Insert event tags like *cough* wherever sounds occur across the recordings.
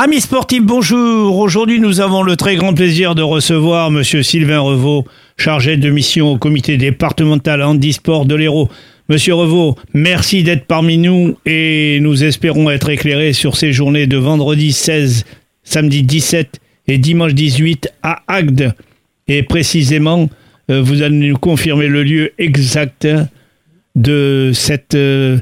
Amis sportifs, bonjour. Aujourd'hui, nous avons le très grand plaisir de recevoir Monsieur Sylvain Revaux, chargé de mission au comité départemental handisport de l'Hérault. Monsieur Revaux, merci d'être parmi nous et nous espérons être éclairés sur ces journées de vendredi 16, samedi 17 et dimanche 18 à Agde. Et précisément, euh, vous allez nous confirmer le lieu exact de cette euh,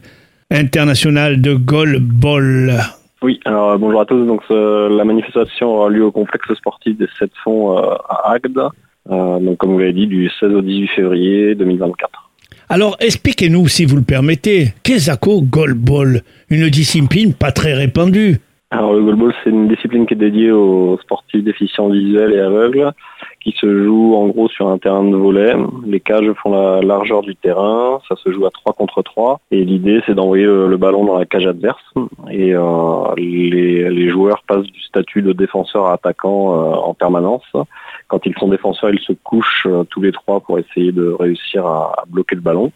internationale de goalball. Oui, alors euh, bonjour à tous. Donc la manifestation aura lieu au complexe sportif des Sept Fonds à Agde, donc comme vous l'avez dit, du 16 au 18 février 2024. Alors expliquez-nous, si vous le permettez, qu'est-ce que goalball Une discipline pas très répandue. Alors le goalball, c'est une discipline qui est dédiée aux sportifs déficients visuels et aveugles, qui se joue en gros sur un terrain de volet. Les cages font la largeur du terrain, ça se joue à 3 contre 3, et l'idée c'est d'envoyer le ballon dans la cage adverse. Et euh, les, joueurs passent du statut de défenseur à attaquant euh, en permanence. Quand ils sont défenseurs, ils se couchent euh, tous les trois pour essayer de réussir à, bloquer le ballon.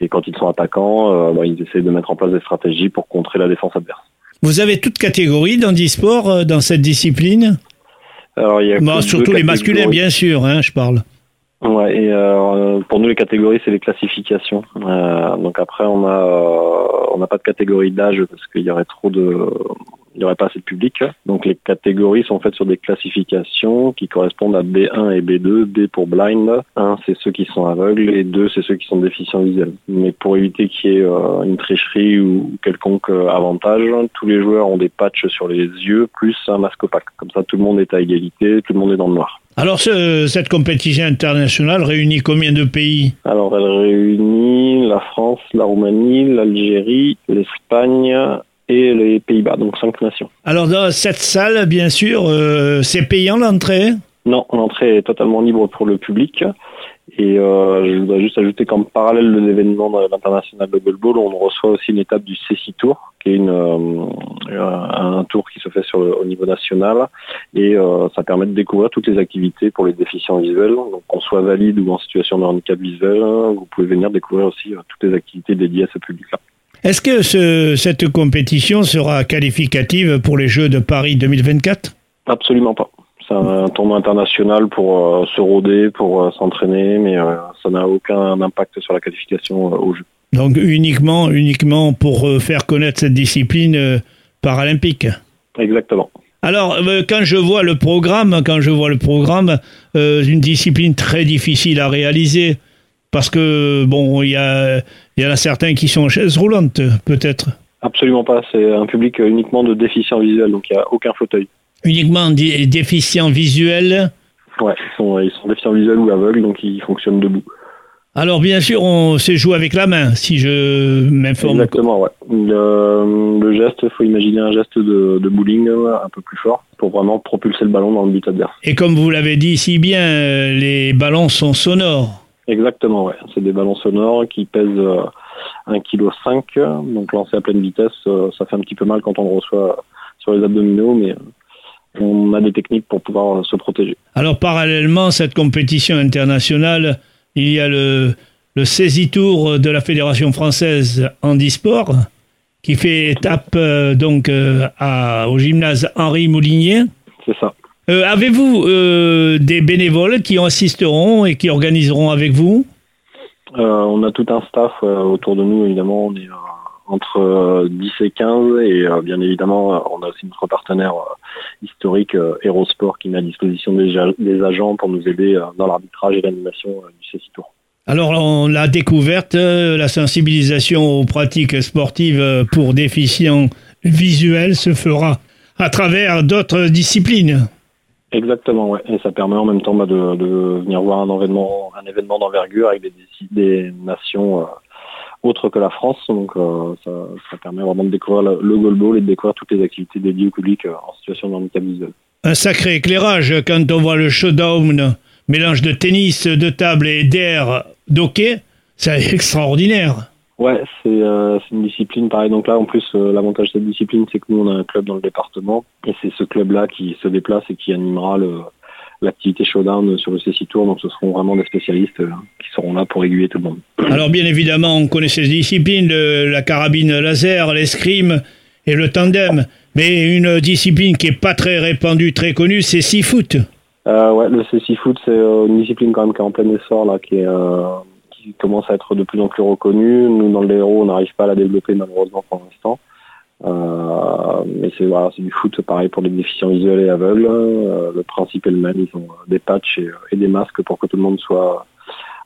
Et quand ils sont attaquants, bah, ils essayent de mettre en place des stratégies pour contrer la défense adverse. Vous avez toute catégorie d'handisport dans cette discipline? Alors, il y a surtout les masculins, bien sûr, hein, je parle. Ouais, et euh, pour nous les catégories c'est les classifications. Euh, donc après on a euh, on n'a pas de catégorie d'âge parce qu'il y aurait trop de il n'y aurait pas assez de public. Donc les catégories sont faites sur des classifications qui correspondent à B1 et B2. B pour blind, 1 c'est ceux qui sont aveugles et 2 c'est ceux qui sont déficients visuels. Mais pour éviter qu'il y ait euh, une tricherie ou quelconque euh, avantage, tous les joueurs ont des patchs sur les yeux plus un masque opaque. Comme ça tout le monde est à égalité, tout le monde est dans le noir. Alors cette compétition internationale réunit combien de pays? Alors elle réunit la France, la Roumanie, l'Algérie, l'Espagne, et les Pays-Bas, donc cinq nations. Alors dans cette salle, bien sûr, euh, c'est payant l'entrée? Non, l'entrée est totalement libre pour le public. Et euh, je voudrais juste ajouter qu'en parallèle de l'événement international de Goalball, on reçoit aussi une étape du CC Tour, qui est une, euh, un tour qui se fait sur au niveau national. Et ça permet de découvrir toutes les activités pour les déficients visuels. Donc qu'on soit valide ou en situation de handicap visuel, vous pouvez venir découvrir aussi toutes les activités dédiées à ce public-là. Est-ce que cette compétition sera qualificative pour les Jeux de Paris 2024 Absolument pas. C'est un tournoi international pour euh, se rôder, pour euh, s'entraîner, mais euh, ça n'a aucun impact sur la qualification aux Jeux. Donc uniquement, uniquement pour faire connaître cette discipline paralympique? Exactement. Alors, quand je vois le programme, quand je vois le programme, une discipline très difficile à réaliser, parce que bon, il y, a, y en a certains qui sont en chaise roulante, peut-être. Absolument pas. C'est un public uniquement de déficients visuels, donc il n'y a aucun fauteuil. Uniquement des déficients visuels Ouais, ils sont, ils sont déficients visuels ou aveugles, donc ils fonctionnent debout. Alors bien sûr, on se joue avec la main, si je m'informe. Exactement, ouais. Le, geste, il faut imaginer un geste de, de, bowling un peu plus fort pour vraiment propulser le ballon dans le but adverse. Et comme vous l'avez dit si bien, les ballons sont sonores. Exactement, ouais. C'est des ballons sonores qui pèsent 1,5 kg. Donc lancé à pleine vitesse, euh, ça fait un petit peu mal quand on le reçoit sur les abdominaux, mais euh, on a des techniques pour pouvoir euh, se protéger. Alors parallèlement, cette compétition internationale, il y a le, le saisie tour de la Fédération française handisport qui fait étape donc au gymnase Henri Moulinier. C'est ça. Euh, avez-vous euh, des bénévoles qui assisteront et qui organiseront avec vous? Euh, On a tout un staff autour de nous, évidemment. On est entre 10 et 15 et bien évidemment, on a aussi notre partenaire historique Aerosport qui met à disposition des, agents pour nous aider dans l'arbitrage et l'animation du CECI Tour. Alors, la découverte, la sensibilisation aux pratiques sportives pour déficients visuels se fera à travers d'autres disciplines. Exactement, ouais. Et ça permet en même temps bah, de, venir voir un événement, un événement d'envergure avec des, nations euh, autres que la France. Donc euh, ça, ça, permet vraiment de découvrir le, le goalball et de découvrir toutes les activités dédiées au public euh, en situation de handicap visuel. Un sacré éclairage quand on voit le showdown, mélange de tennis, de table et d'air d'hockey. C'est *laughs* extraordinaire. Ouais, euh, c'est une discipline pareil. Donc là, en plus, euh, l'avantage de cette discipline, c'est que nous, on a un club dans le département, et c'est ce club-là qui se déplace et qui animera l'activité showdown sur le CC Tour. Donc ce seront vraiment des spécialistes euh, qui seront là pour aiguiller tout le monde. *clears throat* Alors bien évidemment, on connaît ces disciplines, la carabine laser, l'escrime et le tandem. Mais une discipline qui est pas très répandue, très connue, c'est six foot. Ouais, le c foot, c'est une discipline quand même qui est en plein essor là, qui, est, qui commence à être de plus en plus reconnue. Nous, dans le héros, on n'arrive pas à la développer malheureusement pour l'instant. Euh, mais c'est voilà, c'est du foot pareil pour les déficients visuels et aveugles. Euh, le principe est le même, ils ont des patchs et, et, des masques pour que tout le monde soit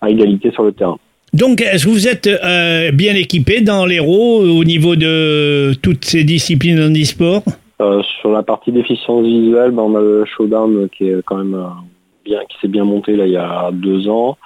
à égalité sur le terrain. Donc, est-ce que vous êtes euh, bien équipé dans l'héros au niveau de toutes ces disciplines en e-sport? Euh, Sur la partie déficience visuelle, ben, on a le showdown qui est quand même qui s'est bien monté là il y a deux ans.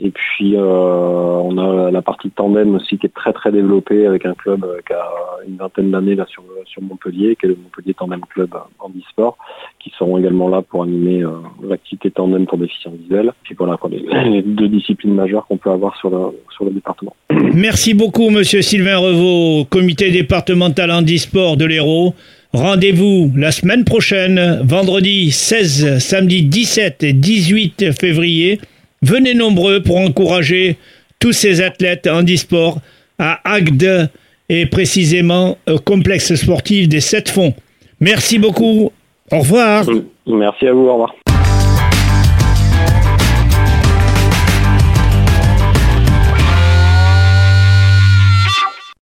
Et puis euh, on a la partie tandem aussi qui est très très développée avec un club qui a une vingtaine d'années là sur sur Montpellier, qui est le Montpellier Tandem Club en e-sport, qui seront également là pour animer euh, l'activité tandem pour déficients visuels. Puis voilà quoi, *laughs* les, deux disciplines majeures qu'on peut avoir sur le sur le département. Merci beaucoup Monsieur Sylvain Revaux, comité départemental en e-sport de l'Hérault. Rendez-vous la semaine prochaine, vendredi 16, samedi 17 et 18 février. Venez nombreux pour encourager tous ces athlètes en e-sport à Agde et précisément au complexe sportif des Sept Fonds. Merci beaucoup. Au revoir. Merci à vous. Au revoir.